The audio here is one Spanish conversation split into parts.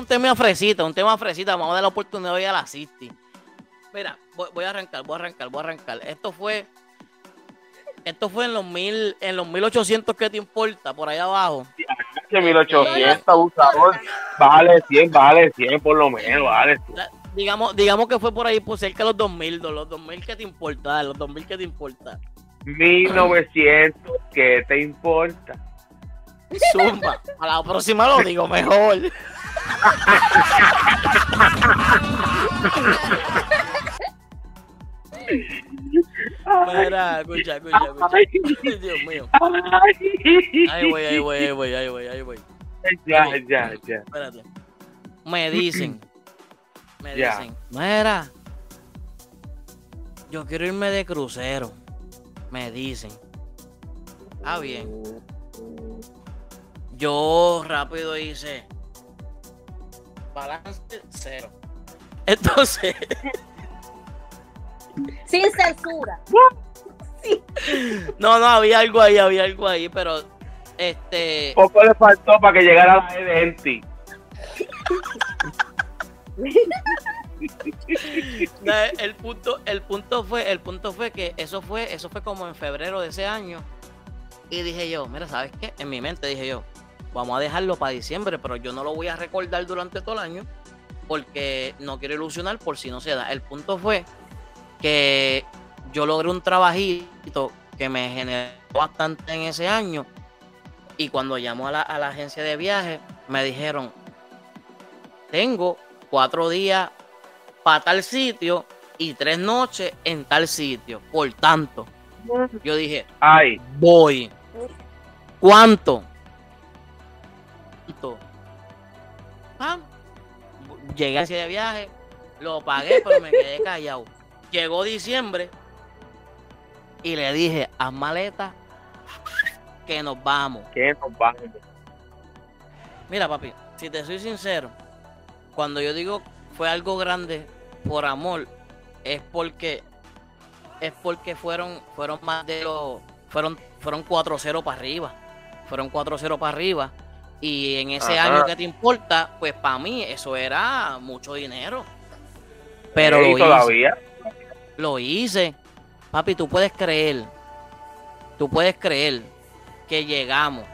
un tema fresita, un tema fresita. Vamos a dar la oportunidad hoy a la City. Mira, voy, a arrancar, voy a arrancar, voy a arrancar. Esto fue. Esto fue en los mil, en los 1800 que te importa, por ahí abajo. Que 1800, abusador. Bájale 100, bájale 100 por lo menos, vale. Digamos, digamos que fue por ahí, por cerca de los 2000, los 2000 que te importa, los 2000 que te importa. 1900, ¿qué te importa? Zumba. A la próxima lo digo mejor. Mira, escucha, escucha, escucha. Dios mío. Ya, ya, ya. Espérate. Me dicen. Me dicen. Mira. Yo quiero irme de crucero. Me dicen. Ah, bien. Yo rápido hice balance cero. Entonces. Sin censura. No, no, había algo ahí, había algo ahí, pero este. Poco le faltó para que llegara la de el punto, el punto fue, el punto fue que eso fue, eso fue como en febrero de ese año. Y dije yo, mira, ¿sabes qué? En mi mente dije yo, vamos a dejarlo para diciembre, pero yo no lo voy a recordar durante todo el año porque no quiero ilusionar por si no se da. El punto fue que yo logré un trabajito que me generó bastante en ese año y cuando llamó a la, a la agencia de viaje me dijeron, tengo cuatro días para tal sitio y tres noches en tal sitio. Por tanto, yo dije, ay, voy. ¿Cuánto? Llegué a ese viaje, lo pagué, pero me quedé callado. Llegó diciembre y le dije, haz maleta que nos vamos. Que nos vamos. Mira, papi, si te soy sincero, cuando yo digo fue algo grande por amor, es porque es porque fueron fueron más de los fueron fueron 4-0 para arriba. Fueron 4-0 para arriba y en ese año que te importa, pues para mí eso era mucho dinero. Pero lo todavía? hice. Lo hice. Papi, tú puedes creer. Tú puedes creer que llegamos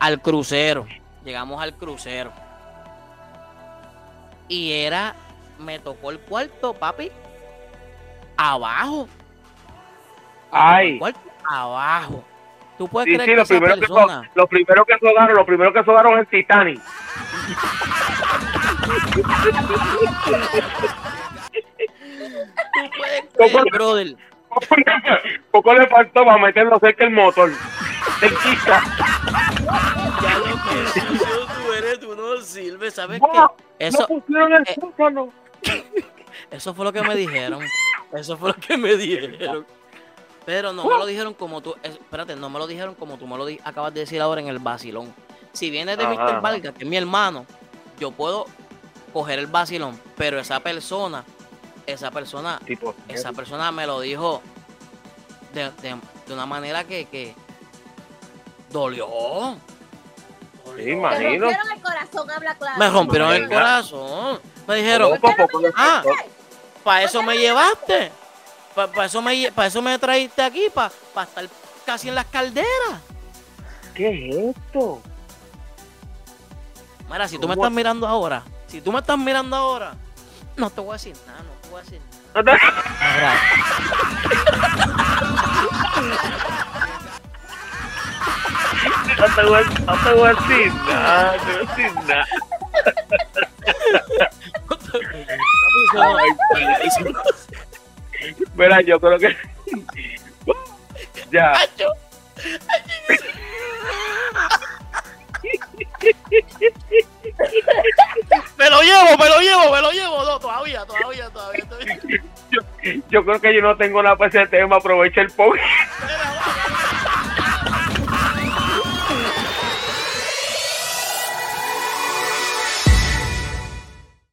al crucero. Llegamos al crucero. Y era, me tocó el cuarto, papi, abajo. Ay. abajo. Tú puedes creer que lo, primero que lo primero que sogaron, lo primero que sogaron es Titanic. Tú puedes creer, brother. Poco le faltó para meterlo cerca el motor. El chica. Ya lo que tú eres, tú no sirves, ¿sabes qué? Eso, pusieron el eh, Eso fue lo que me dijeron. Eso fue lo que me dijeron. Pero no me lo dijeron como tú. Espérate, no me lo dijeron como tú me lo acabas de decir ahora en el vacilón. Si viene de Mr. Valga, que es mi hermano, yo puedo coger el vacilón. Pero esa persona, esa persona, esa persona me lo dijo de, una manera que, que dolió. Sí. Me rompieron el corazón, habla claro. Me rompieron el corazón. Me dijeron, ah, para eso me llevaste. Para eso, me, eso me trajiste aquí, para estar casi en las calderas. ¿Qué es esto? Mira, si tú me estás mirando ahora, si tú me estás mirando ahora, no te voy a decir nada, no te voy a decir nada. No te voy, no te voy a decir nada, no te voy a decir nada. Mira, yo creo que. ya. me lo llevo, me lo llevo, me lo llevo. No, todavía, todavía, todavía. Yo, yo, creo que yo no tengo nada para ese tema. Aprovecha el pobre.